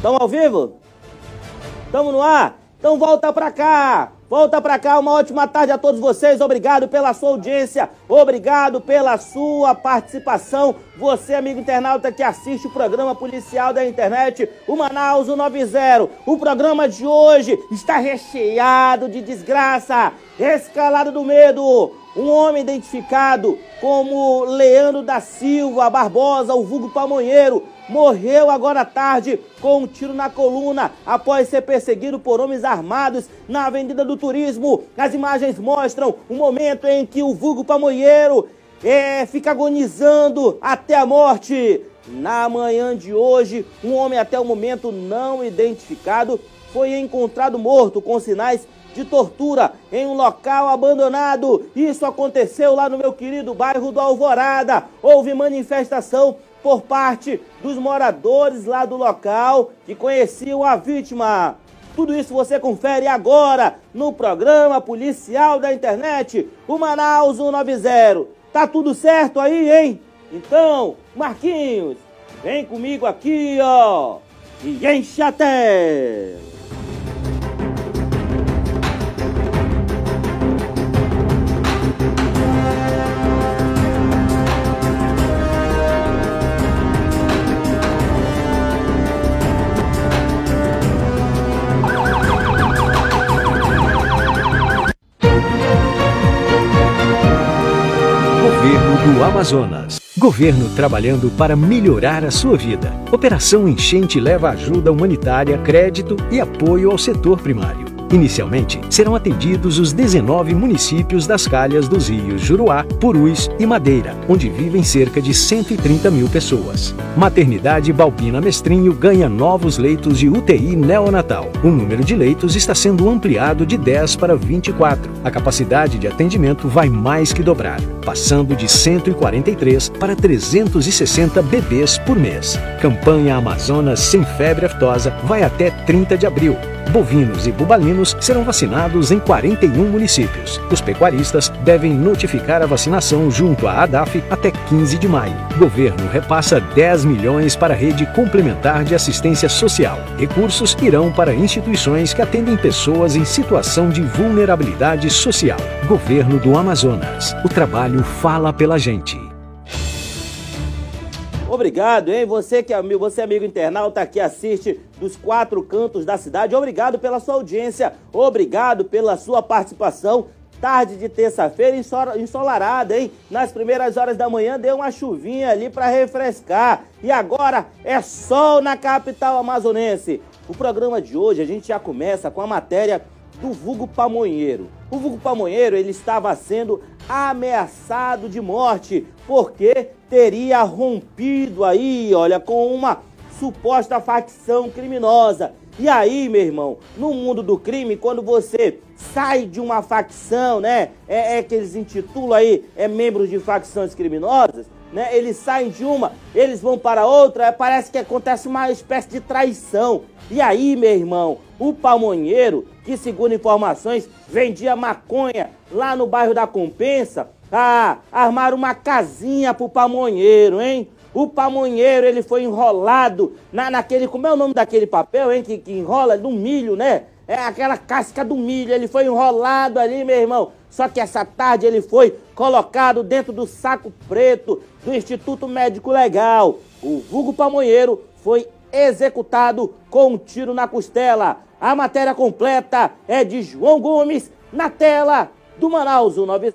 Estamos ao vivo? Estamos no ar? Então volta pra cá! Volta pra cá, uma ótima tarde a todos vocês. Obrigado pela sua audiência, obrigado pela sua participação. Você, amigo internauta que assiste o programa policial da internet, o Manaus 90. O programa de hoje está recheado de desgraça, escalado do medo. Um homem identificado como Leandro da Silva Barbosa, o vulgo pamonheiro, morreu agora à tarde com um tiro na coluna após ser perseguido por homens armados na Avenida do Turismo. As imagens mostram o momento em que o vulgo pamonheiro é, fica agonizando até a morte. Na manhã de hoje, um homem até o momento não identificado foi encontrado morto com sinais de tortura em um local abandonado. Isso aconteceu lá no meu querido bairro do Alvorada. Houve manifestação por parte dos moradores lá do local que conheciam a vítima. Tudo isso você confere agora no programa policial da internet, o Manaus 190. Tá tudo certo aí, hein? Então, Marquinhos, vem comigo aqui, ó, e enche a tela. Amazonas. Governo trabalhando para melhorar a sua vida. Operação Enchente leva ajuda humanitária, crédito e apoio ao setor primário. Inicialmente, serão atendidos os 19 municípios das calhas dos rios Juruá, Purus e Madeira, onde vivem cerca de 130 mil pessoas. Maternidade Balbina Mestrinho ganha novos leitos de UTI neonatal. O número de leitos está sendo ampliado de 10 para 24. A capacidade de atendimento vai mais que dobrar, passando de 143 para 360 bebês por mês. Campanha Amazonas Sem Febre Aftosa vai até 30 de abril. Bovinos e bubalinos serão vacinados em 41 municípios. Os pecuaristas devem notificar a vacinação junto à ADAF até 15 de maio. Governo repassa 10 milhões para a rede complementar de assistência social. Recursos irão para instituições que atendem pessoas em situação de vulnerabilidade social. Governo do Amazonas. O trabalho fala pela gente. Obrigado, hein? Você que é amigo, você amigo internauta que assiste dos quatro cantos da cidade, obrigado pela sua audiência, obrigado pela sua participação. Tarde de terça-feira ensolarada, hein? Nas primeiras horas da manhã deu uma chuvinha ali para refrescar. E agora é sol na capital amazonense. O programa de hoje a gente já começa com a matéria do vulgo pamonheiro. O vulgo pamonheiro ele estava sendo ameaçado de morte porque teria rompido aí, olha, com uma suposta facção criminosa. E aí, meu irmão, no mundo do crime, quando você sai de uma facção, né? É, é que eles intitulam aí, é membros de facções criminosas, né? Eles saem de uma, eles vão para outra, é, parece que acontece uma espécie de traição. E aí, meu irmão, o pamonheiro, que segundo informações vendia maconha lá no bairro da Compensa, ah, armaram uma casinha pro pamonheiro, hein? O pamonheiro, ele foi enrolado na, naquele, como é o nome daquele papel, hein? Que, que enrola no milho, né? É aquela casca do milho, ele foi enrolado ali, meu irmão. Só que essa tarde ele foi colocado dentro do saco preto do Instituto Médico Legal. O vulgo pamonheiro foi executado com um tiro na costela. A matéria completa é de João Gomes na tela do Manaus 9.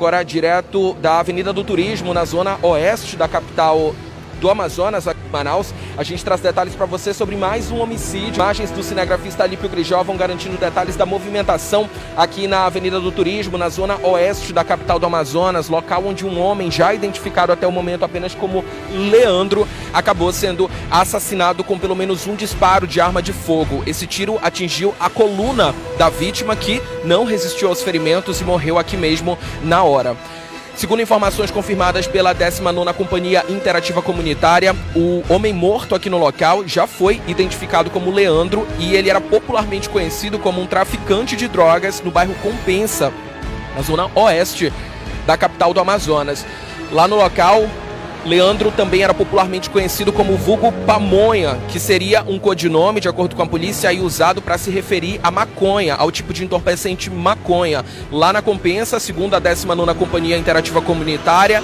Agora direto da Avenida do Turismo, na zona oeste da capital do Amazonas, aqui em Manaus. A gente traz detalhes para você sobre mais um homicídio. Imagens do cinegrafista Alípio Grijó vão garantindo detalhes da movimentação aqui na Avenida do Turismo, na zona oeste da capital do Amazonas, local onde um homem já identificado até o momento apenas como Leandro acabou sendo assassinado com pelo menos um disparo de arma de fogo. Esse tiro atingiu a coluna da vítima que não resistiu aos ferimentos e morreu aqui mesmo na hora. Segundo informações confirmadas pela 19ª Companhia Interativa Comunitária, o homem morto aqui no local já foi identificado como Leandro e ele era popularmente conhecido como um traficante de drogas no bairro Compensa, na zona oeste da capital do Amazonas. Lá no local, Leandro também era popularmente conhecido como Vulgo Pamonha, que seria um codinome, de acordo com a polícia, aí usado para se referir à maconha, ao tipo de entorpecente maconha. Lá na Compensa, segundo a 19ª Companhia Interativa Comunitária,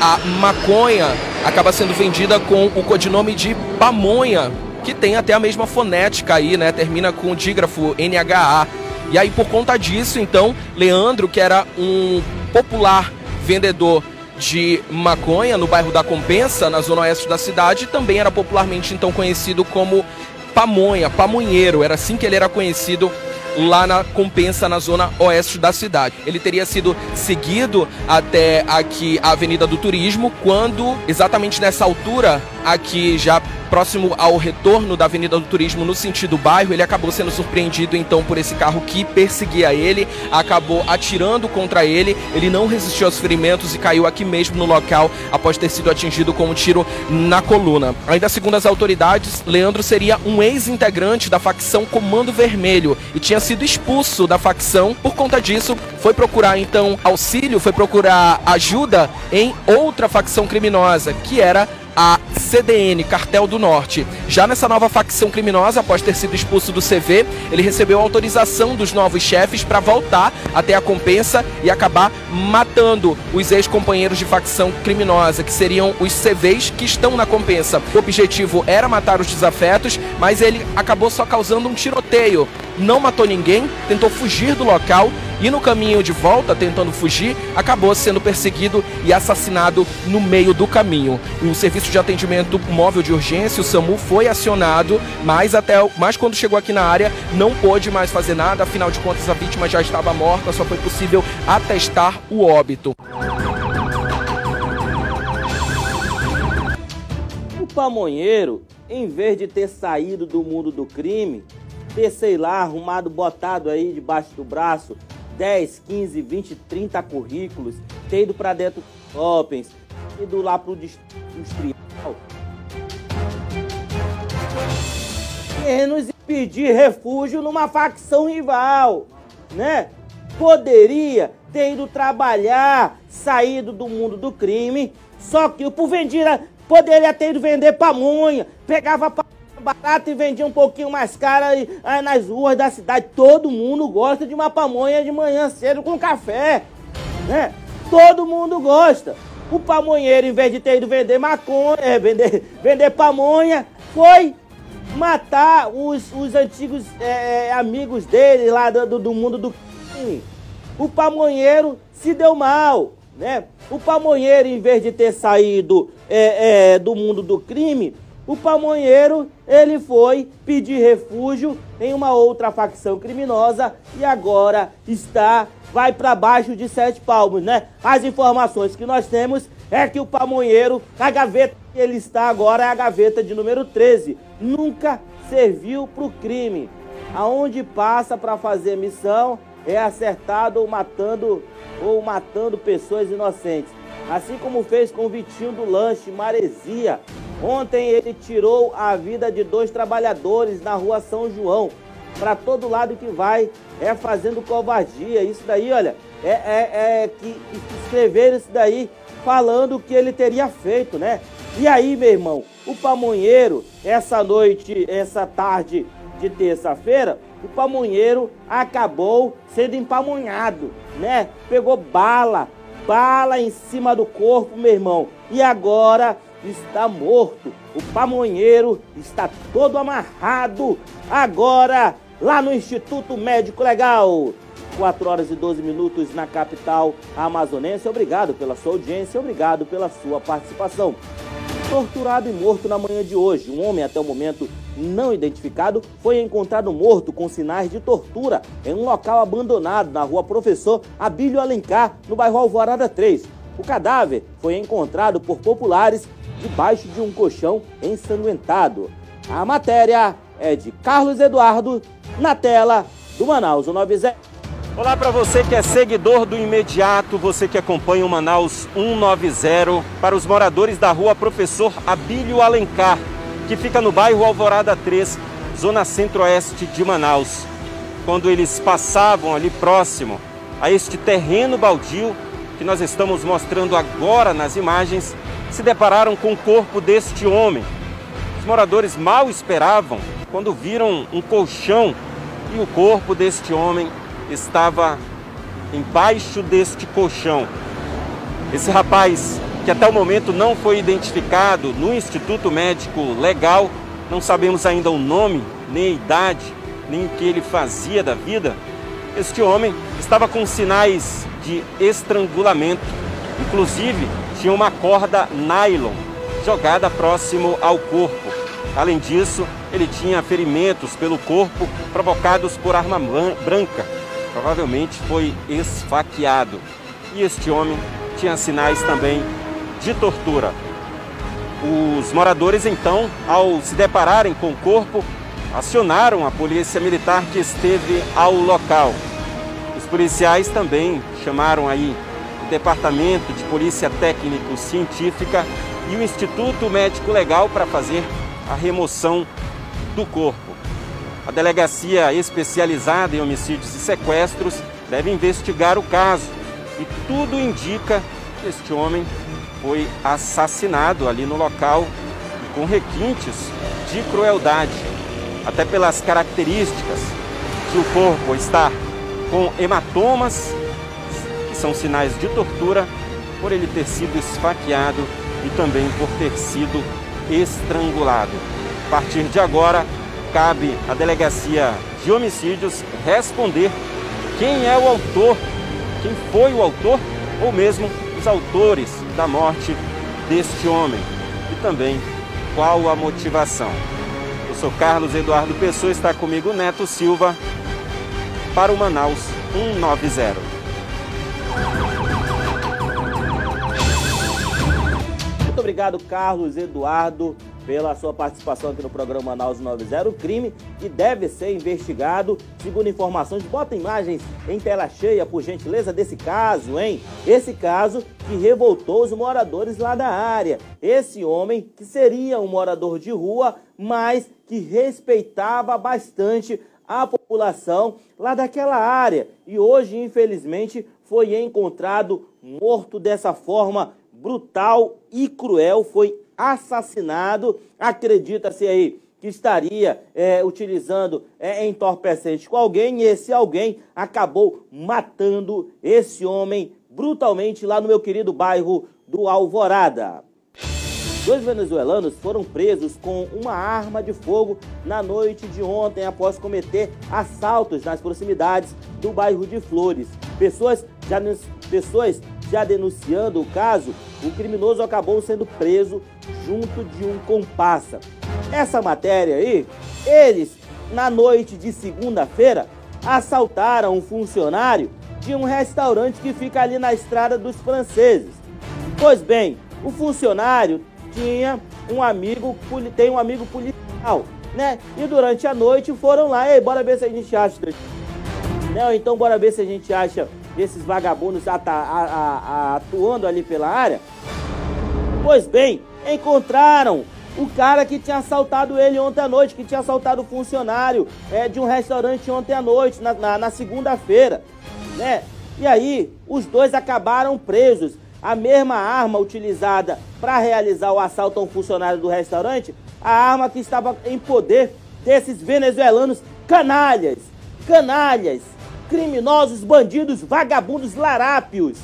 a maconha acaba sendo vendida com o codinome de pamonha, que tem até a mesma fonética aí, né? Termina com o dígrafo NHA. E aí, por conta disso, então, Leandro, que era um popular vendedor de maconha no bairro da Compensa, na zona oeste da cidade, também era popularmente então conhecido como pamonha, pamonheiro, era assim que ele era conhecido lá na Compensa, na zona oeste da cidade. Ele teria sido seguido até aqui a Avenida do Turismo, quando exatamente nessa altura, aqui já próximo ao retorno da Avenida do Turismo no sentido bairro, ele acabou sendo surpreendido então por esse carro que perseguia ele, acabou atirando contra ele, ele não resistiu aos ferimentos e caiu aqui mesmo no local após ter sido atingido com um tiro na coluna. Ainda segundo as autoridades, Leandro seria um ex-integrante da facção Comando Vermelho e tinha sido expulso da facção. Por conta disso, foi procurar então auxílio, foi procurar ajuda em outra facção criminosa, que era a CDN, Cartel do Norte. Já nessa nova facção criminosa, após ter sido expulso do CV, ele recebeu autorização dos novos chefes para voltar até a compensa e acabar matando os ex-companheiros de facção criminosa, que seriam os CVs que estão na compensa. O objetivo era matar os desafetos, mas ele acabou só causando um tiroteio. Não matou ninguém, tentou fugir do local e no caminho de volta, tentando fugir, acabou sendo perseguido e assassinado no meio do caminho. O serviço de atendimento móvel de urgência, o SAMU, foi acionado, mas até mas quando chegou aqui na área não pôde mais fazer nada, afinal de contas a vítima já estava morta, só foi possível atestar o óbito. O pamonheiro, em vez de ter saído do mundo do crime, ter, sei lá, arrumado, botado aí debaixo do braço 10, 15, 20, 30 currículos, ter ido para dentro dos shoppings, ido lá pro industrial. Menos pedir refúgio numa facção rival, né? Poderia ter ido trabalhar, saído do mundo do crime, só que o Puvendira poderia ter ido vender pamonha, pegava pamonha barato e vendia um pouquinho mais cara aí, aí nas ruas da cidade. Todo mundo gosta de uma pamonha de manhã cedo com café, né? Todo mundo gosta. O pamonheiro, em vez de ter ido vender maconha, é, vender, vender pamonha, foi matar os, os antigos é, é amigos dele lá do, do mundo do crime. O pamonheiro se deu mal, né? O pamonheiro, em vez de ter saído é, é, do mundo do crime, o pamonheiro, ele foi pedir refúgio em uma outra facção criminosa e agora está vai para baixo de sete palmos, né? As informações que nós temos é que o pamonheiro, a gaveta que ele está agora é a gaveta de número 13. Nunca serviu para o crime. Aonde passa para fazer missão é acertado ou matando ou matando pessoas inocentes. Assim como fez com o Vitinho do Lanche Maresia, Ontem ele tirou a vida de dois trabalhadores na rua São João. Para todo lado que vai, é fazendo covardia. Isso daí, olha, é, é, é que, escreveram isso daí falando o que ele teria feito, né? E aí, meu irmão, o pamonheiro, essa noite, essa tarde de terça-feira, o pamonheiro acabou sendo empamonhado, né? Pegou bala, bala em cima do corpo, meu irmão. E agora está morto. O pamonheiro está todo amarrado. Agora, lá no Instituto Médico Legal. 4 horas e 12 minutos na capital amazonense. Obrigado pela sua audiência, obrigado pela sua participação. torturado e morto na manhã de hoje. Um homem, até o momento não identificado, foi encontrado morto com sinais de tortura em um local abandonado na rua Professor Abílio Alencar, no bairro Alvorada 3. O cadáver foi encontrado por populares debaixo de um colchão ensanguentado. A matéria é de Carlos Eduardo, na tela do Manaus 90. Olá para você que é seguidor do imediato, você que acompanha o Manaus 190, para os moradores da rua Professor Abílio Alencar, que fica no bairro Alvorada 3, zona centro-oeste de Manaus. Quando eles passavam ali próximo a este terreno baldio que nós estamos mostrando agora nas imagens, se depararam com o corpo deste homem. Os moradores mal esperavam quando viram um colchão e o corpo deste homem estava embaixo deste colchão. Esse rapaz, que até o momento não foi identificado no Instituto Médico Legal, não sabemos ainda o nome, nem a idade, nem o que ele fazia da vida. Este homem estava com sinais de estrangulamento, inclusive tinha uma corda nylon jogada próximo ao corpo. Além disso, ele tinha ferimentos pelo corpo provocados por arma branca. Provavelmente foi esfaqueado. E este homem tinha sinais também de tortura. Os moradores, então, ao se depararem com o corpo, acionaram a polícia militar que esteve ao local. Os policiais também chamaram aí o Departamento de Polícia Técnico-Científica e o Instituto Médico Legal para fazer a remoção do corpo. A delegacia especializada em homicídios e sequestros deve investigar o caso e tudo indica que este homem foi assassinado ali no local com requintes de crueldade, até pelas características de o corpo estar com hematomas, que são sinais de tortura, por ele ter sido esfaqueado e também por ter sido estrangulado. A partir de agora, cabe à Delegacia de Homicídios responder quem é o autor, quem foi o autor ou mesmo os autores da morte deste homem e também qual a motivação. Eu sou Carlos Eduardo Pessoa, está comigo Neto Silva para o Manaus 190. Muito obrigado, Carlos Eduardo pela sua participação aqui no programa Manaus 90. O crime que deve ser investigado, segundo informações, bota imagens em tela cheia, por gentileza, desse caso, hein? Esse caso que revoltou os moradores lá da área. Esse homem que seria um morador de rua, mas que respeitava bastante a população lá daquela área. E hoje, infelizmente, foi encontrado morto dessa forma brutal e cruel, foi assassinado. Acredita-se aí que estaria é, utilizando é, entorpecente com alguém e esse alguém acabou matando esse homem brutalmente lá no meu querido bairro do Alvorada. Dois venezuelanos foram presos com uma arma de fogo na noite de ontem após cometer assaltos nas proximidades do bairro de Flores. Pessoas já, pessoas já denunciando o caso, o criminoso acabou sendo preso junto de um comparsa. Essa matéria aí, eles, na noite de segunda-feira, assaltaram um funcionário de um restaurante que fica ali na estrada dos franceses. Pois bem, o funcionário tinha um amigo, tem um amigo policial, né? E durante a noite foram lá, ei, bora ver se a gente acha. Né? Então bora ver se a gente acha desses vagabundos atuando ali pela área. Pois bem, encontraram o cara que tinha assaltado ele ontem à noite, que tinha assaltado o funcionário é, de um restaurante ontem à noite, na, na, na segunda-feira, né? E aí, os dois acabaram presos. A mesma arma utilizada para realizar o assalto a um funcionário do restaurante, a arma que estava em poder desses venezuelanos canalhas, canalhas, criminosos, bandidos, vagabundos, larápios,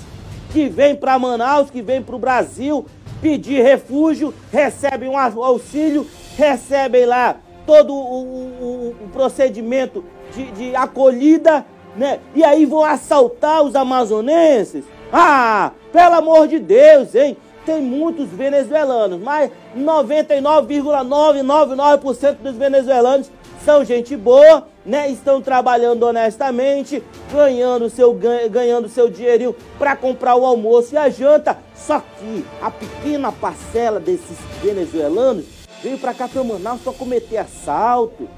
que vêm para Manaus, que vêm para o Brasil pedir refúgio, recebem um auxílio, recebem lá todo o, o, o procedimento de, de acolhida, né? E aí vão assaltar os amazonenses. Ah, pelo amor de Deus, hein? tem muitos venezuelanos, mas 99,999% dos venezuelanos são gente boa, né? Estão trabalhando honestamente, ganhando seu ganhando seu dinheirinho para comprar o almoço e a janta. Só que a pequena parcela desses venezuelanos veio para cá para Manaus para cometer assalto.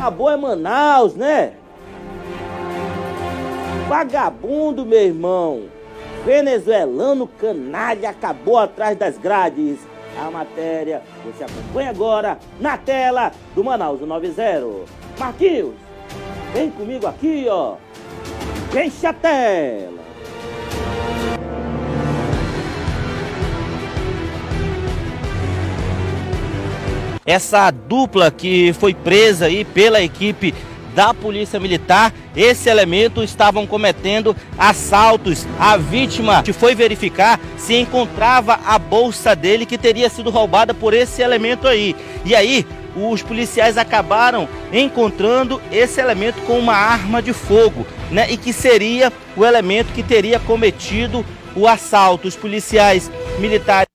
A boa é Manaus, né? Vagabundo, meu irmão. Venezuelano canalha acabou atrás das grades. A matéria você acompanha agora na tela do Manaus 90. Marquinhos, vem comigo aqui, ó. Enche a tela. Essa dupla que foi presa aí pela equipe da Polícia Militar, esse elemento estavam cometendo assaltos. A vítima foi verificar se encontrava a bolsa dele que teria sido roubada por esse elemento aí. E aí, os policiais acabaram encontrando esse elemento com uma arma de fogo, né? E que seria o elemento que teria cometido o assalto. Os policiais militares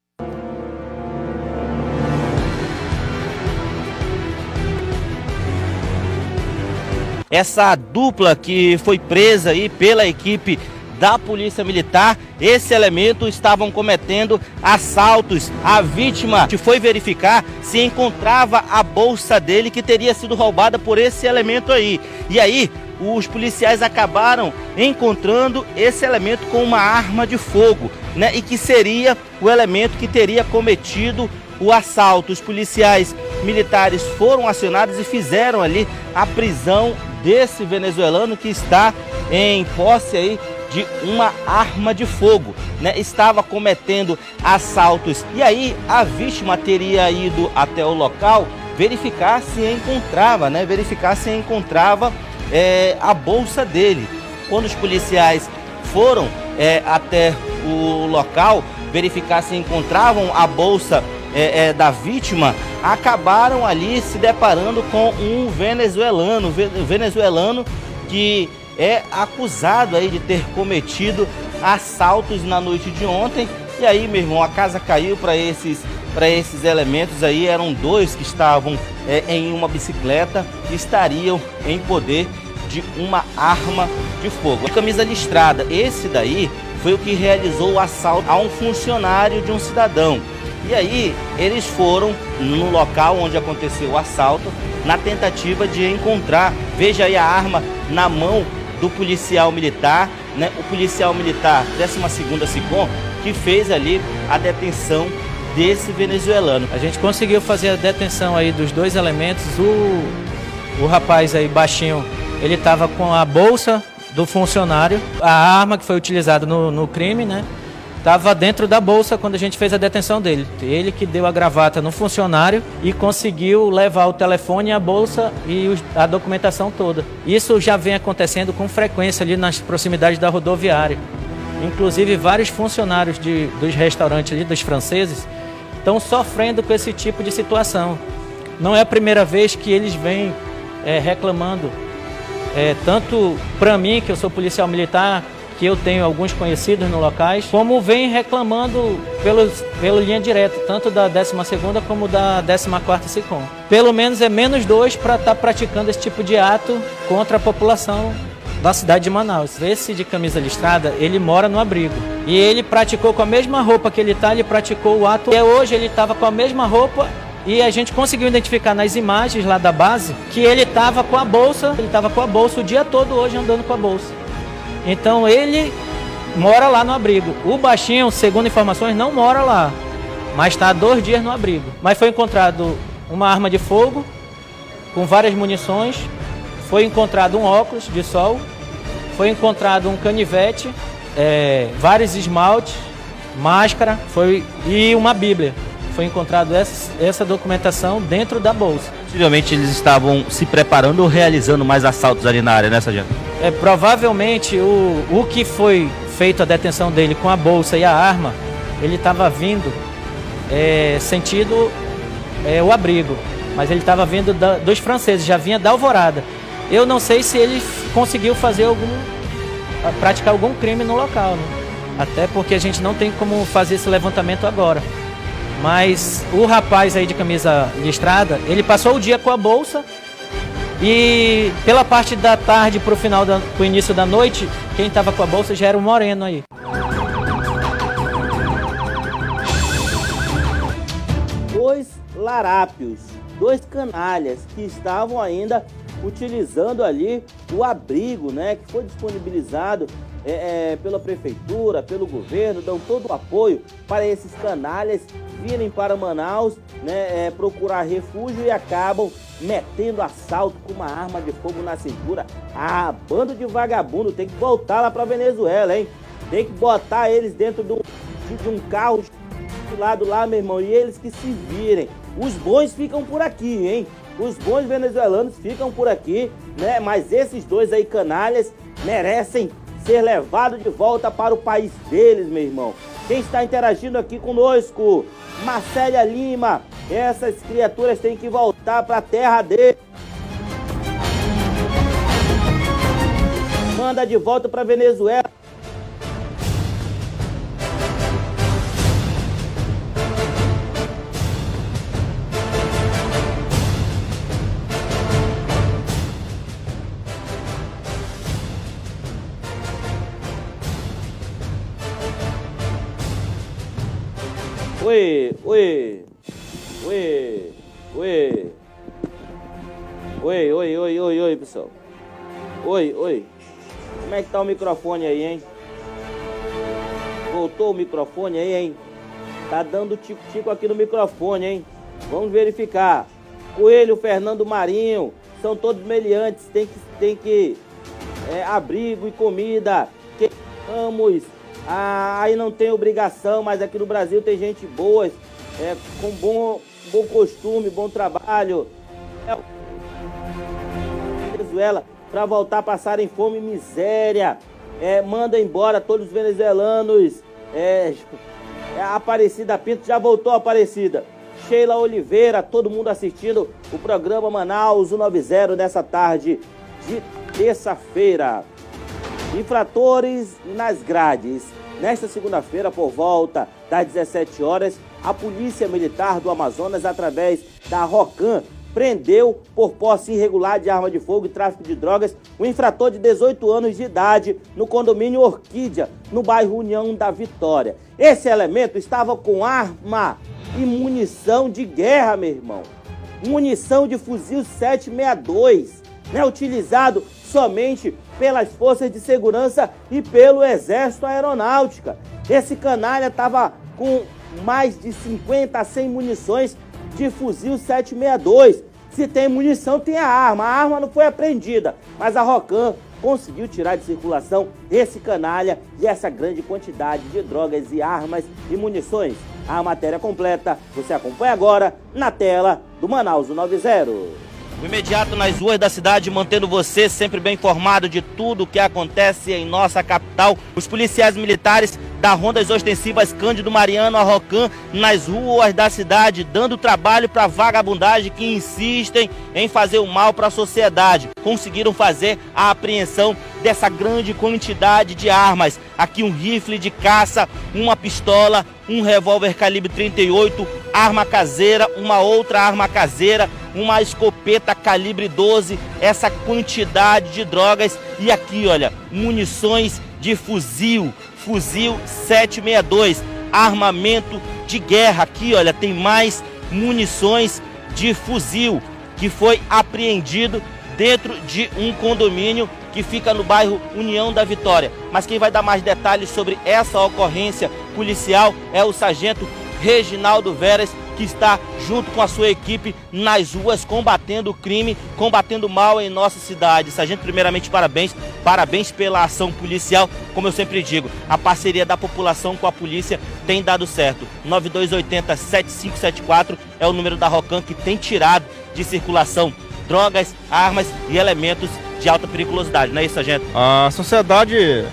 essa dupla que foi presa aí pela equipe da Polícia Militar, esse elemento estavam cometendo assaltos. A vítima foi verificar se encontrava a bolsa dele que teria sido roubada por esse elemento aí. E aí, os policiais acabaram encontrando esse elemento com uma arma de fogo, né? E que seria o elemento que teria cometido o assalto. Os policiais militares foram acionados e fizeram ali a prisão desse venezuelano que está em posse aí de uma arma de fogo, né? Estava cometendo assaltos. E aí a vítima teria ido até o local verificar se encontrava, né? Verificar se encontrava é, a bolsa dele. Quando os policiais foram é, até o local verificar se encontravam a bolsa é, é, da vítima acabaram ali se deparando com um venezuelano, venezuelano que é acusado aí de ter cometido assaltos na noite de ontem. E aí, meu irmão, a casa caiu para esses para esses elementos aí eram dois que estavam é, em uma bicicleta estariam em poder de uma arma de fogo. Camisa listrada, esse daí foi o que realizou o assalto a um funcionário de um cidadão. E aí eles foram no local onde aconteceu o assalto na tentativa de encontrar, veja aí a arma na mão do policial militar, né? O policial militar 12ª SICOM que fez ali a detenção desse venezuelano. A gente conseguiu fazer a detenção aí dos dois elementos. O, o rapaz aí baixinho, ele estava com a bolsa do funcionário, a arma que foi utilizada no, no crime, né? Estava dentro da bolsa quando a gente fez a detenção dele. Ele que deu a gravata no funcionário e conseguiu levar o telefone, a bolsa e a documentação toda. Isso já vem acontecendo com frequência ali nas proximidades da rodoviária. Inclusive, vários funcionários de, dos restaurantes ali, dos franceses, estão sofrendo com esse tipo de situação. Não é a primeira vez que eles vêm é, reclamando, é, tanto para mim, que eu sou policial militar, que eu tenho alguns conhecidos no locais, como vem reclamando pelo, pela linha direta, tanto da 12ª como da 14ª SICOM. Pelo menos é menos dois para estar tá praticando esse tipo de ato contra a população da cidade de Manaus. Esse de camisa listrada, ele mora no abrigo. E ele praticou com a mesma roupa que ele está, ele praticou o ato. E hoje ele estava com a mesma roupa e a gente conseguiu identificar nas imagens lá da base que ele estava com a bolsa, ele estava com a bolsa o dia todo hoje andando com a bolsa. Então ele mora lá no abrigo. O baixinho, segundo informações, não mora lá, mas está há dois dias no abrigo. Mas foi encontrado uma arma de fogo com várias munições, foi encontrado um óculos de sol, foi encontrado um canivete, é, vários esmaltes, máscara foi, e uma bíblia. Foi encontrado essa, essa documentação dentro da bolsa. Possivelmente eles estavam se preparando ou realizando mais assaltos ali na área, né, Sargento? É, provavelmente o, o que foi feito a detenção dele com a bolsa e a arma, ele estava vindo é, sentido é, o abrigo, mas ele estava vindo da, dos franceses, já vinha da alvorada. Eu não sei se ele conseguiu fazer algum, praticar algum crime no local. Né? Até porque a gente não tem como fazer esse levantamento agora. Mas o rapaz aí de camisa listrada, ele passou o dia com a bolsa e pela parte da tarde para o final, da, pro início da noite, quem estava com a bolsa já era o moreno aí. Dois larápios, dois canalhas que estavam ainda utilizando ali o abrigo, né, que foi disponibilizado é, é, pela prefeitura, pelo governo, dão todo o apoio para esses canalhas virem para Manaus, né, é, procurar refúgio e acabam metendo assalto com uma arma de fogo na cintura. Ah, bando de vagabundo, tem que voltar lá para Venezuela, hein? Tem que botar eles dentro de um, de um carro do lado lá, meu irmão, e eles que se virem. Os bons ficam por aqui, hein? Os bons venezuelanos ficam por aqui, né? Mas esses dois aí canalhas merecem ser levados de volta para o país deles, meu irmão. Quem está interagindo aqui conosco? Marcélia Lima. Essas criaturas têm que voltar para a terra deles. Manda de volta para Venezuela. Oi! Oi! Oi! Oi, oi, oi, oi, oi, pessoal. Oi, oi. Como é que tá o microfone aí, hein? Voltou o microfone aí, hein? Tá dando tico-tico aqui no microfone, hein? Vamos verificar. Coelho, Fernando Marinho, são todos meliantes, tem que, tem que é, abrigo e comida. Vamos. Ah, aí não tem obrigação, mas aqui no Brasil tem gente boa é, com bom, bom costume, bom trabalho. É, Venezuela, para voltar a passarem fome e miséria. É, manda embora todos os venezuelanos. É, é, Aparecida Pinto já voltou Aparecida. Sheila Oliveira, todo mundo assistindo o programa Manaus 190 nessa tarde de terça-feira. Infratores nas grades. Nesta segunda-feira, por volta das 17 horas, a Polícia Militar do Amazonas, através da ROCAM, prendeu por posse irregular de arma de fogo e tráfico de drogas um infrator de 18 anos de idade no condomínio Orquídea, no bairro União da Vitória. Esse elemento estava com arma e munição de guerra, meu irmão. Munição de fuzil 762, né, utilizado somente pelas forças de segurança e pelo Exército Aeronáutica. Esse canalha estava com mais de 50 a 100 munições de fuzil 762. Se tem munição, tem a arma. A arma não foi apreendida, mas a Rocan conseguiu tirar de circulação esse canalha e essa grande quantidade de drogas e armas e munições. A matéria completa você acompanha agora na tela do Manaus 90. O imediato nas ruas da cidade, mantendo você sempre bem informado de tudo o que acontece em nossa capital. Os policiais militares da Rondas Ostensivas Cândido Mariano Arrocan nas ruas da cidade, dando trabalho para vagabundagem que insistem em fazer o mal para a sociedade. Conseguiram fazer a apreensão dessa grande quantidade de armas. Aqui um rifle de caça, uma pistola, um revólver calibre 38, arma caseira, uma outra arma caseira, uma escopeta calibre 12, essa quantidade de drogas e aqui, olha, munições de fuzil, fuzil 762, armamento de guerra. Aqui, olha, tem mais munições de fuzil que foi apreendido dentro de um condomínio que fica no bairro União da Vitória. Mas quem vai dar mais detalhes sobre essa ocorrência policial é o sargento Reginaldo Veras, que está junto com a sua equipe nas ruas combatendo o crime, combatendo o mal em nossa cidade. Sargento, primeiramente, parabéns. Parabéns pela ação policial. Como eu sempre digo, a parceria da população com a polícia tem dado certo. 9280-7574 é o número da Rocan que tem tirado de circulação drogas, armas e elementos de alta periculosidade, não é isso, sargento? A sociedade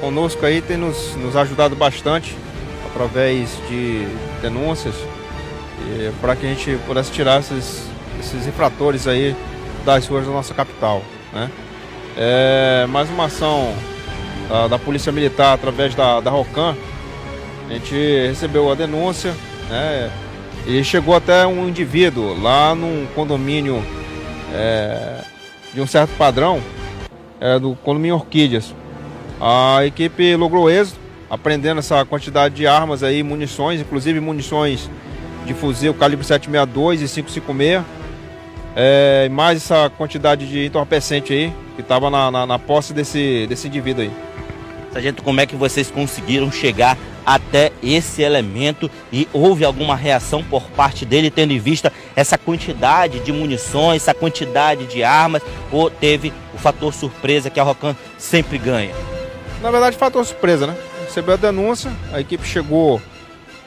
conosco aí tem nos, nos ajudado bastante através de denúncias para que a gente pudesse tirar esses, esses infratores aí das ruas da nossa capital. Né? É mais uma ação da, da Polícia Militar através da, da ROCAM, a gente recebeu a denúncia, né? E chegou até um indivíduo lá num condomínio é, de um certo padrão, é, do condomínio Orquídeas. A equipe logrou êxito, apreendendo essa quantidade de armas aí, munições, inclusive munições de fuzil calibre 762 e 556. É, mais essa quantidade de entorpecente aí, que estava na, na, na posse desse, desse indivíduo aí. Sargento, como é que vocês conseguiram chegar até esse elemento e houve alguma reação por parte dele, tendo em vista essa quantidade de munições, essa quantidade de armas, ou teve o fator surpresa que a Rocan sempre ganha? Na verdade, fator surpresa, né? Recebeu a denúncia, a equipe chegou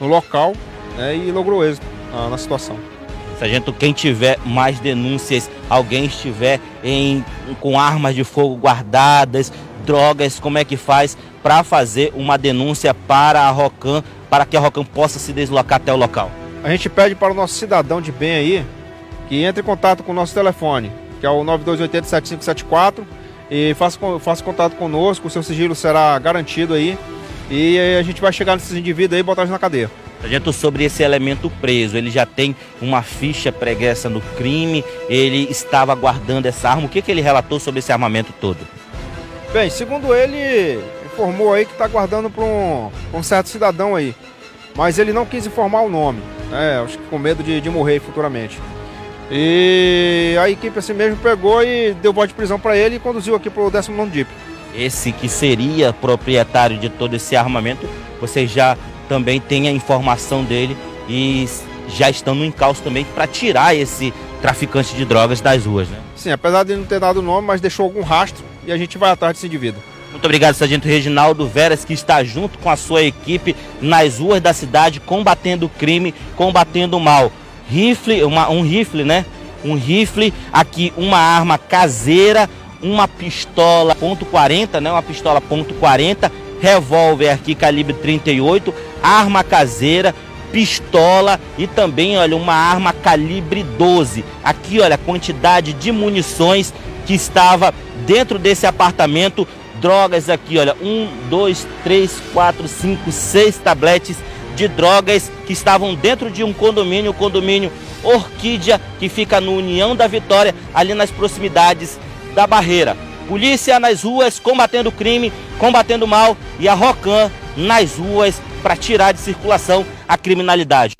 no local né, e logrou êxito na, na situação. Sargento, quem tiver mais denúncias, alguém estiver em, com armas de fogo guardadas, drogas, como é que faz para fazer uma denúncia para a Rocan, para que a Rocan possa se deslocar até o local? A gente pede para o nosso cidadão de bem aí que entre em contato com o nosso telefone, que é o 9280-7574, e faça, faça contato conosco, o seu sigilo será garantido aí, e a gente vai chegar nesses indivíduos aí e botar eles na cadeia. Sargento, sobre esse elemento preso, ele já tem uma ficha pregressa no crime, ele estava guardando essa arma, o que, que ele relatou sobre esse armamento todo? Bem, segundo ele, informou aí que está guardando para um, um, certo cidadão aí. Mas ele não quis informar o nome, né? Acho que com medo de, de morrer futuramente. E a equipe assim mesmo pegou e deu voz de prisão para ele e conduziu aqui para o 19 DIP. Esse que seria proprietário de todo esse armamento, você já também tem a informação dele e já estão no encalço também para tirar esse traficante de drogas das ruas, né? Sim, apesar de não ter dado nome, mas deixou algum rastro e a gente vai atrás desse indivíduo. Muito obrigado, Sargento Reginaldo Veras, que está junto com a sua equipe nas ruas da cidade, combatendo o crime, combatendo o mal. Rifle, uma, um rifle, né? Um rifle, aqui uma arma caseira, uma pistola .40, né? Uma pistola .40, revólver aqui calibre 38, arma caseira, pistola e também, olha, uma arma calibre 12. Aqui, olha, a quantidade de munições que estava dentro desse apartamento. Drogas aqui, olha, um, dois, três, quatro, cinco, seis tabletes de drogas que estavam dentro de um condomínio, o condomínio Orquídea, que fica no União da Vitória, ali nas proximidades da barreira. Polícia nas ruas combatendo o crime, combatendo o mal e a Rocan nas ruas para tirar de circulação a criminalidade.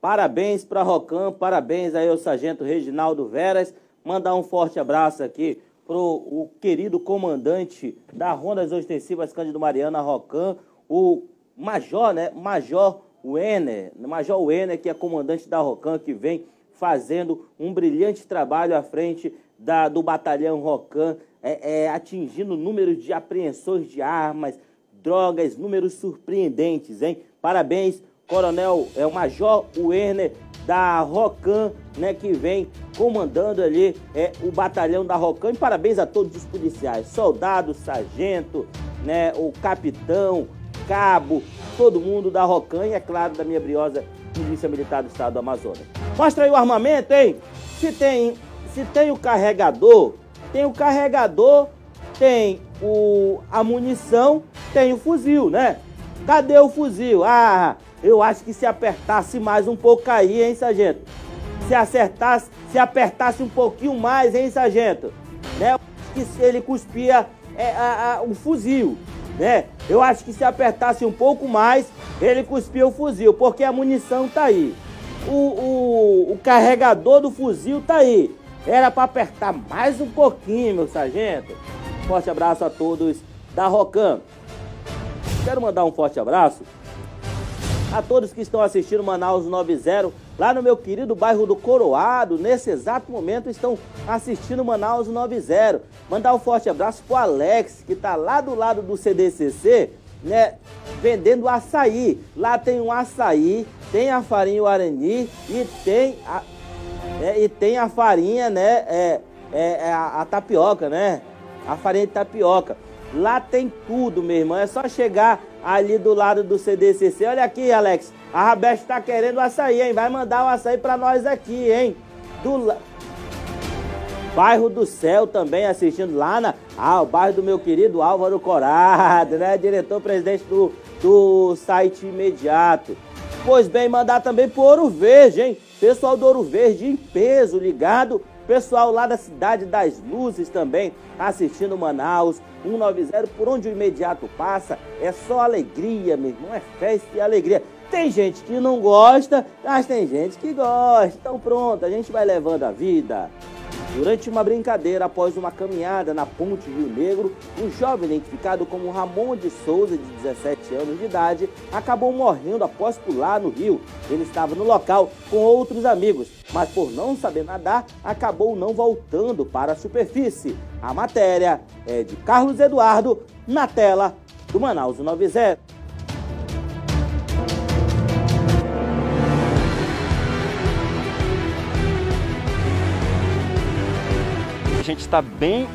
Parabéns para Rocan, parabéns aí ao Sargento Reginaldo Veras. Mandar um forte abraço aqui pro o querido comandante da Rondas Ostensivas Cândido Mariana Rocan, o Major, né? Major Wenner, Major Wenner, que é comandante da Rocan, que vem fazendo um brilhante trabalho à frente da, do batalhão Rocan, é, é, atingindo números de apreensões de armas, drogas, números surpreendentes, hein? Parabéns Coronel, é o Major Werner da Rocan, né, que vem comandando ali é, o batalhão da Rocan. E parabéns a todos os policiais, soldado, sargento, né, o capitão, cabo, todo mundo da Rocan e, é claro, da minha briosa Polícia Militar do Estado do Amazonas. Mostra aí o armamento, hein? Se tem, se tem o carregador, tem o carregador, tem o, a munição, tem o fuzil, né? Cadê o fuzil? Ah, eu acho que se apertasse mais um pouco aí, hein, sargento? Se acertasse, se apertasse um pouquinho mais, hein, sargento? Né? Que ele cuspia é, a, a, o fuzil, né? Eu acho que se apertasse um pouco mais, ele cuspia o fuzil, porque a munição tá aí. O, o, o carregador do fuzil tá aí. Era para apertar mais um pouquinho, meu sargento. Forte abraço a todos da Rocan. Quero mandar um forte abraço a todos que estão assistindo Manaus 90 lá no meu querido bairro do Coroado, nesse exato momento estão assistindo Manaus 90. Mandar um forte abraço pro Alex, que está lá do lado do CDCC, né, vendendo açaí. Lá tem um açaí, tem a farinha Guarani e tem a, é, e tem a farinha, né, é, é, é a, a tapioca, né? A farinha de tapioca. Lá tem tudo, meu irmão. É só chegar ali do lado do CDCC. Olha aqui, Alex. A Rabeste está querendo açaí, hein? Vai mandar o açaí para nós aqui, hein? Do. Bairro do Céu também assistindo lá na. Ah, o bairro do meu querido Álvaro Corado, né? Diretor-presidente do, do site imediato. Pois bem, mandar também pro Ouro Verde, hein? Pessoal do Ouro Verde em peso ligado. Pessoal lá da Cidade das Luzes também assistindo Manaus 190, por onde o imediato passa. É só alegria, meu irmão. É festa e alegria. Tem gente que não gosta, mas tem gente que gosta. Então pronto, a gente vai levando a vida. Durante uma brincadeira após uma caminhada na Ponte Rio Negro, um jovem identificado como Ramon de Souza, de 17 anos de idade, acabou morrendo após pular no rio. Ele estava no local com outros amigos, mas por não saber nadar, acabou não voltando para a superfície. A matéria é de Carlos Eduardo, na tela do Manaus 90. Gente está bem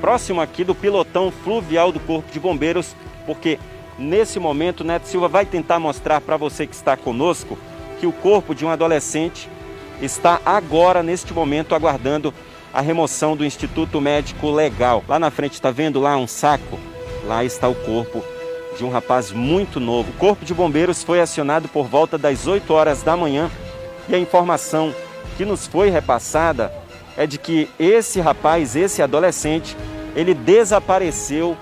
próximo aqui do pilotão fluvial do Corpo de Bombeiros, porque nesse momento Neto Silva vai tentar mostrar para você que está conosco que o corpo de um adolescente está agora, neste momento, aguardando a remoção do Instituto Médico Legal. Lá na frente, está vendo lá um saco? Lá está o corpo de um rapaz muito novo. O Corpo de Bombeiros foi acionado por volta das 8 horas da manhã e a informação que nos foi repassada é de que esse rapaz, esse adolescente, ele desapareceu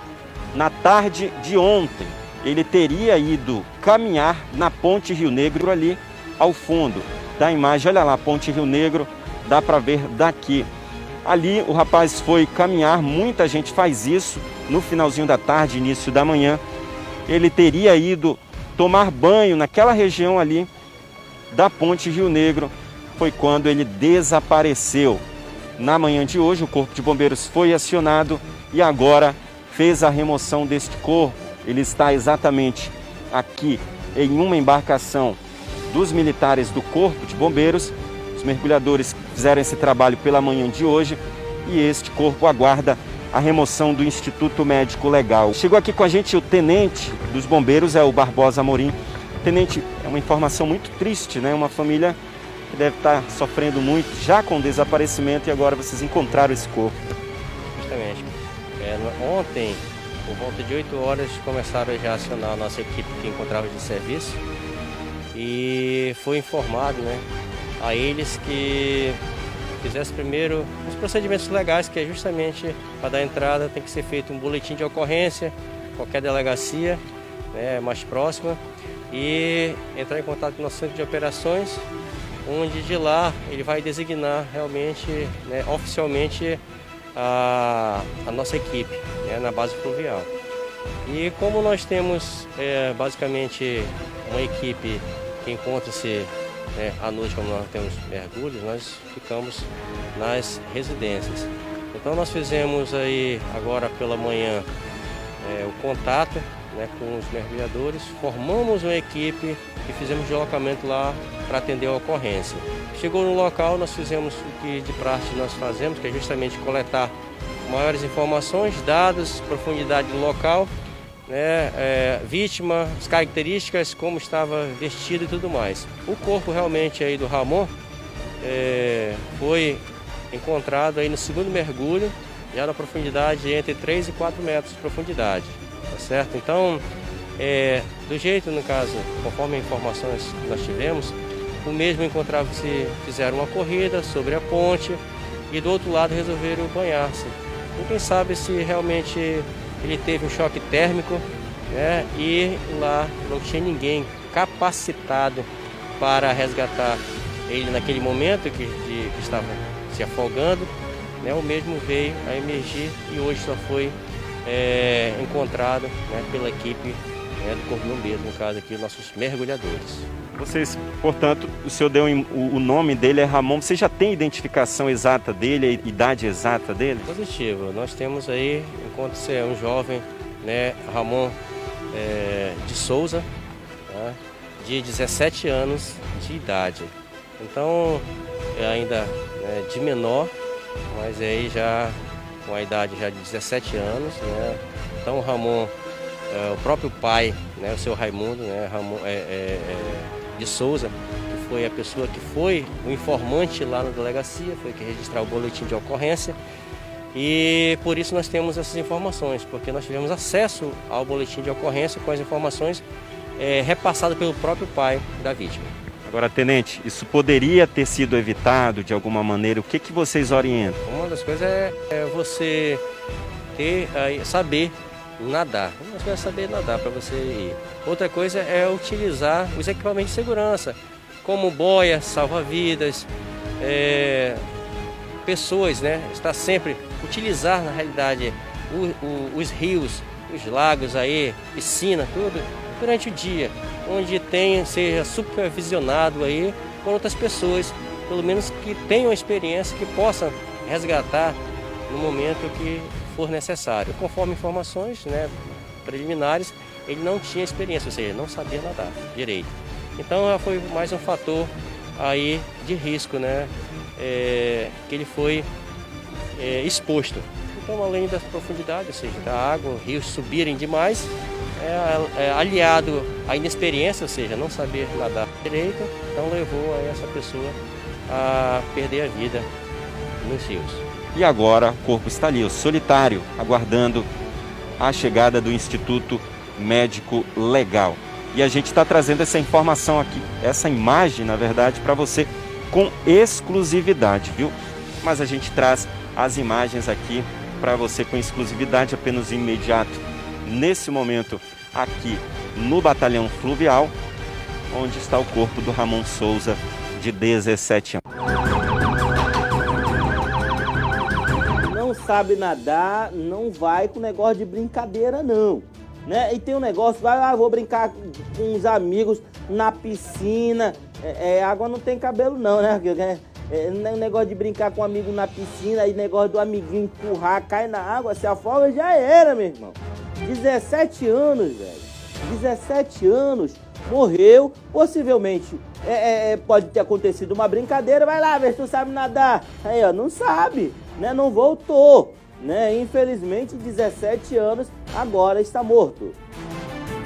na tarde de ontem. Ele teria ido caminhar na Ponte Rio Negro ali ao fundo da imagem. Olha lá, Ponte Rio Negro, dá para ver daqui. Ali o rapaz foi caminhar, muita gente faz isso no finalzinho da tarde, início da manhã. Ele teria ido tomar banho naquela região ali da Ponte Rio Negro. Foi quando ele desapareceu. Na manhã de hoje, o Corpo de Bombeiros foi acionado e agora fez a remoção deste corpo. Ele está exatamente aqui em uma embarcação dos militares do Corpo de Bombeiros. Os mergulhadores fizeram esse trabalho pela manhã de hoje e este corpo aguarda a remoção do Instituto Médico Legal. Chegou aqui com a gente o tenente dos bombeiros, é o Barbosa Amorim. Tenente, é uma informação muito triste, né? Uma família que deve estar sofrendo muito já com o desaparecimento e agora vocês encontraram esse corpo. Justamente. É, ontem, por volta de 8 horas, começaram já a acionar a nossa equipe que encontrava de serviço e foi informado né, a eles que fizesse primeiro os procedimentos legais, que é justamente para dar entrada tem que ser feito um boletim de ocorrência, qualquer delegacia né, mais próxima, e entrar em contato com o nosso centro de operações onde de lá ele vai designar realmente, né, oficialmente, a, a, nossa equipe né, na base fluvial. E como nós temos é, basicamente uma equipe que encontra-se né, à noite, como nós temos mergulhos, nós ficamos nas residências. Então nós fizemos aí agora pela manhã é, o contato né, com os mergulhadores, formamos uma equipe e fizemos deslocamento lá para atender a ocorrência. Chegou no local, nós fizemos o que de praxe nós fazemos, que é justamente coletar maiores informações, dados, profundidade do local, né, é, vítima, as características, como estava vestido e tudo mais. O corpo realmente aí do Ramon é, foi encontrado aí no segundo mergulho, já na profundidade entre 3 e 4 metros de profundidade tá certo? Então, é, do jeito, no caso, conforme informações que nós tivemos, o mesmo encontrava-se, fizeram uma corrida sobre a ponte e do outro lado resolveram banhar-se. Ninguém sabe se realmente ele teve um choque térmico né, e lá não tinha ninguém capacitado para resgatar ele naquele momento que, de, que estava se afogando. Né, o mesmo veio a emergir e hoje só foi é, encontrado né, pela equipe né, do Corpo de Bombeiros, no caso aqui, nossos mergulhadores. Vocês, portanto, o senhor deu o nome dele é Ramon. Você já tem identificação exata dele, a idade exata dele? Positivo. Nós temos aí, enquanto você é um jovem, né, Ramon é, de Souza, tá, de 17 anos de idade. Então, é ainda é, de menor, mas aí já com a idade já de 17 anos. Né? Então o Ramon, é, o próprio pai, né, o seu Raimundo, né, Ramon, é, é, é de Souza, que foi a pessoa que foi o informante lá na delegacia, foi que registrar o boletim de ocorrência. E por isso nós temos essas informações, porque nós tivemos acesso ao boletim de ocorrência com as informações é, repassadas pelo próprio pai da vítima. Agora, tenente, isso poderia ter sido evitado de alguma maneira? O que, que vocês orientam? Uma das coisas é, é você ter, é, saber nadar. Uma das coisas é saber nadar para você ir. Outra coisa é utilizar os equipamentos de segurança, como boia, salva-vidas, é, pessoas, né? Está sempre utilizar na realidade o, o, os rios, os lagos aí, piscina, tudo durante o dia, onde tem seja supervisionado aí por outras pessoas, pelo menos que tenham experiência, que possam resgatar no momento que for necessário. Conforme informações, né, preliminares, ele não tinha experiência, ou seja, não sabia nadar direito. Então foi mais um fator aí de risco, né, é, que ele foi é, exposto. Então, além da profundidade, ou seja, da água, rios subirem demais, é, é, aliado à inexperiência, ou seja, não saber nadar direito, então levou a essa pessoa a perder a vida nos rios. E agora o corpo está ali, solitário, aguardando a chegada do Instituto Médico Legal. E a gente está trazendo essa informação aqui, essa imagem, na verdade, para você com exclusividade, viu? Mas a gente traz as imagens aqui para você com exclusividade apenas imediato. Nesse momento, aqui no Batalhão Fluvial, onde está o corpo do Ramon Souza, de 17 anos. Não sabe nadar, não vai com negócio de brincadeira, não. Né? E tem um negócio, vai, ah, vou brincar com os amigos na piscina. É, é, água não tem cabelo, não, né? É, é, negócio de brincar com um amigo na piscina, aí negócio do amiguinho empurrar, cai na água, se afoga, já era, meu irmão. 17 anos, velho. 17 anos, morreu, possivelmente é, é, é, pode ter acontecido uma brincadeira, vai lá, ver se tu sabe nadar. Aí, ó, não sabe, né? Não voltou, né? Infelizmente, 17 anos, agora está morto.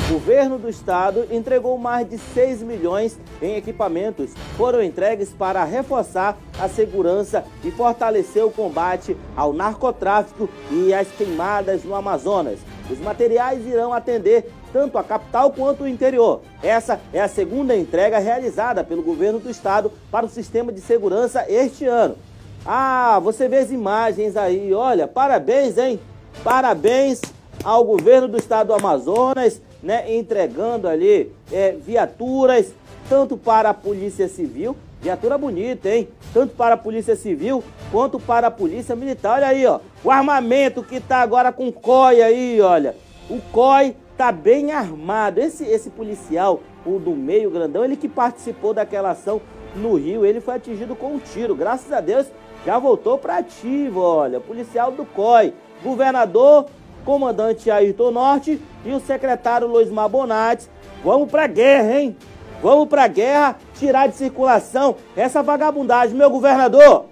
O governo do estado entregou mais de 6 milhões em equipamentos. Foram entregues para reforçar a segurança e fortalecer o combate ao narcotráfico e às queimadas no Amazonas. Os materiais irão atender tanto a capital quanto o interior. Essa é a segunda entrega realizada pelo governo do estado para o sistema de segurança este ano. Ah, você vê as imagens aí, olha, parabéns, hein? Parabéns ao governo do estado do Amazonas, né, entregando ali é, viaturas, tanto para a Polícia Civil, viatura bonita, hein? Tanto para a Polícia Civil quanto para a Polícia Militar. Olha aí, ó, o armamento que tá agora com COI aí, olha. O COI tá bem armado. Esse, esse policial, o do meio grandão, ele que participou daquela ação no Rio, ele foi atingido com um tiro. Graças a Deus, já voltou para ativo, olha. Policial do COI, governador comandante Ayrton Norte e o secretário Luiz Mabonati. Vamos pra guerra, hein? Vamos pra guerra, tirar de circulação essa vagabundagem. Meu governador,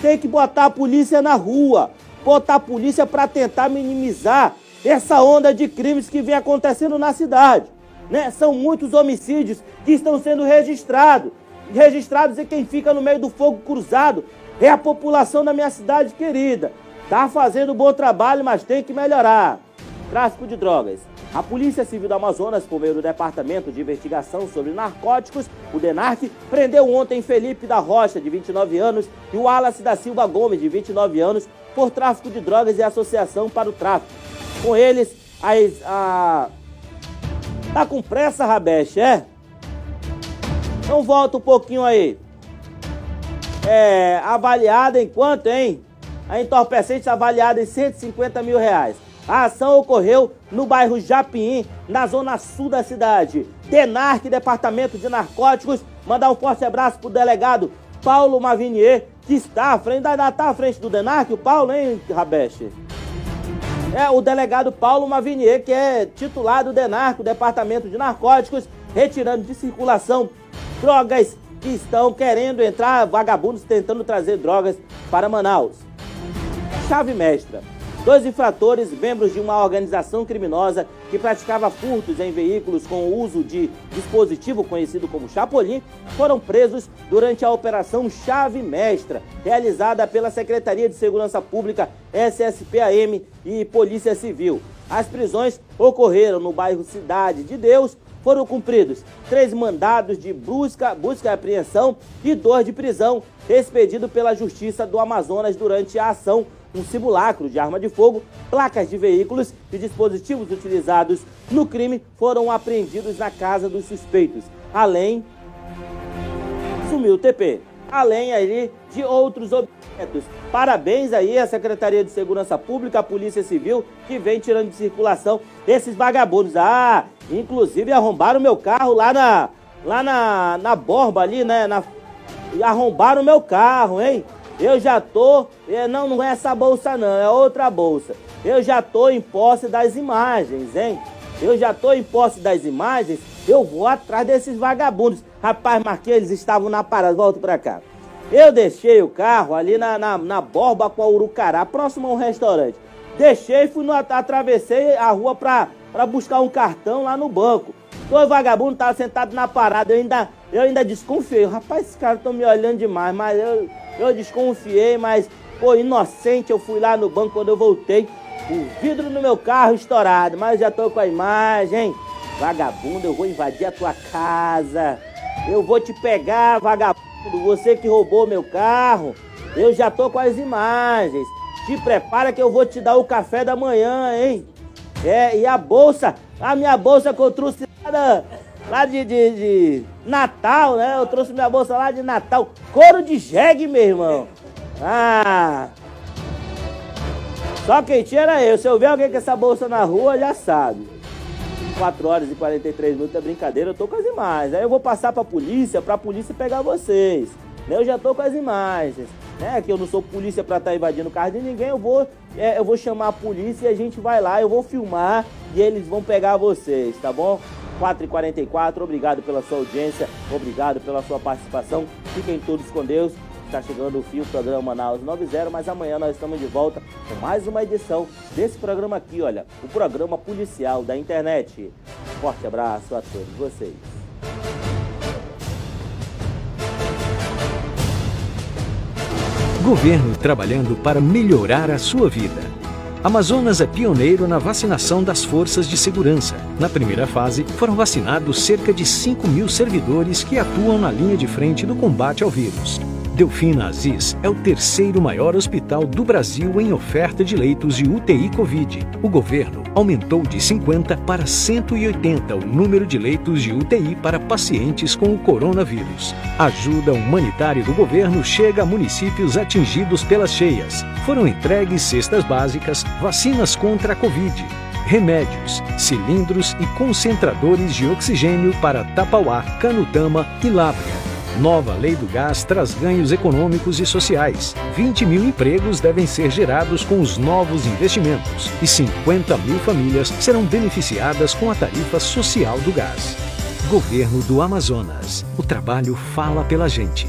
tem que botar a polícia na rua, botar a polícia para tentar minimizar essa onda de crimes que vem acontecendo na cidade. Né? São muitos homicídios que estão sendo registrados. Registrados e quem fica no meio do fogo cruzado é a população da minha cidade querida. Tá fazendo um bom trabalho, mas tem que melhorar. Tráfico de drogas. A Polícia Civil do Amazonas, por meio do Departamento de Investigação sobre Narcóticos, o DENARC, prendeu ontem Felipe da Rocha, de 29 anos, e o Wallace da Silva Gomes, de 29 anos, por tráfico de drogas e associação para o tráfico. Com eles, a... Tá com pressa, Rabesh, é? Então volta um pouquinho aí. É, avaliada em quanto, hein? A entorpecente avaliada em 150 mil reais. A ação ocorreu no bairro Japim, na zona sul da cidade. DENARC, Departamento de Narcóticos, mandar um forte abraço pro delegado Paulo Mavinier, que está à frente, ainda está à frente do DENARC, o Paulo, hein, Rabeche? É o delegado Paulo Mavinier, que é titular do DENARC, Departamento de Narcóticos, retirando de circulação drogas que estão querendo entrar, vagabundos tentando trazer drogas para Manaus chave mestra. Dois infratores, membros de uma organização criminosa que praticava furtos em veículos com o uso de dispositivo conhecido como Chapolin, foram presos durante a Operação Chave Mestra, realizada pela Secretaria de Segurança Pública, SSPAM e Polícia Civil. As prisões ocorreram no bairro Cidade de Deus, foram cumpridos três mandados de busca, busca e apreensão e dois de prisão, expedido pela Justiça do Amazonas durante a ação, um simulacro de arma de fogo, placas de veículos e dispositivos utilizados no crime foram apreendidos na casa dos suspeitos. Além, sumiu o TP. Além aí de outros objetos. Parabéns aí à Secretaria de Segurança Pública, à Polícia Civil, que vem tirando de circulação esses vagabundos. Ah, Inclusive arrombaram meu carro lá na lá na, na borba ali, né? Na, arrombaram meu carro, hein? Eu já tô, é, não, não é essa bolsa não, é outra bolsa. Eu já tô em posse das imagens, hein? Eu já tô em posse das imagens, eu vou atrás desses vagabundos. Rapaz, marquei, eles estavam na parada, volta pra cá. Eu deixei o carro ali na, na, na borba com a Urucará, próximo a um restaurante. Deixei, fui no, atravessei a rua pra, para buscar um cartão lá no banco. Dois vagabundos estavam sentados na parada, eu ainda, eu ainda desconfiei. Rapaz, esses caras estão me olhando demais, mas eu, eu desconfiei, mas, pô, inocente, eu fui lá no banco quando eu voltei. O vidro no meu carro estourado, mas já tô com a imagem. Vagabundo, eu vou invadir a tua casa. Eu vou te pegar, vagabundo. Você que roubou meu carro. Eu já tô com as imagens. Te prepara que eu vou te dar o café da manhã, hein? É, e a bolsa, a minha bolsa que eu trouxe lá, de, de, de, Natal, né? Eu trouxe minha bolsa lá de Natal. Couro de jegue, meu irmão. Ah! Só quem tinha era eu. Se eu ver alguém com essa bolsa na rua, já sabe. 4 horas e 43 minutos é brincadeira, eu tô com as imagens. Aí eu vou passar pra polícia, pra polícia pegar vocês. Eu já tô com as imagens né? Que eu não sou polícia para estar tá invadindo o carro de ninguém, eu vou, é, eu vou chamar a polícia e a gente vai lá, eu vou filmar e eles vão pegar vocês, tá bom? 4h44, obrigado pela sua audiência, obrigado pela sua participação. Fiquem todos com Deus. Está chegando o fim o programa Manaus 90, mas amanhã nós estamos de volta com mais uma edição desse programa aqui, olha, o programa policial da internet. Forte abraço a todos vocês. Governo trabalhando para melhorar a sua vida. Amazonas é pioneiro na vacinação das forças de segurança. Na primeira fase, foram vacinados cerca de 5 mil servidores que atuam na linha de frente do combate ao vírus. Delfina Aziz é o terceiro maior hospital do Brasil em oferta de leitos de UTI Covid. O governo aumentou de 50 para 180 o número de leitos de UTI para pacientes com o coronavírus. A ajuda humanitária do governo chega a municípios atingidos pelas cheias. Foram entregues cestas básicas, vacinas contra a Covid, remédios, cilindros e concentradores de oxigênio para Tapauá, Canutama e Lábrea. Nova lei do gás traz ganhos econômicos e sociais. 20 mil empregos devem ser gerados com os novos investimentos e 50 mil famílias serão beneficiadas com a tarifa social do gás. Governo do Amazonas. O trabalho fala pela gente.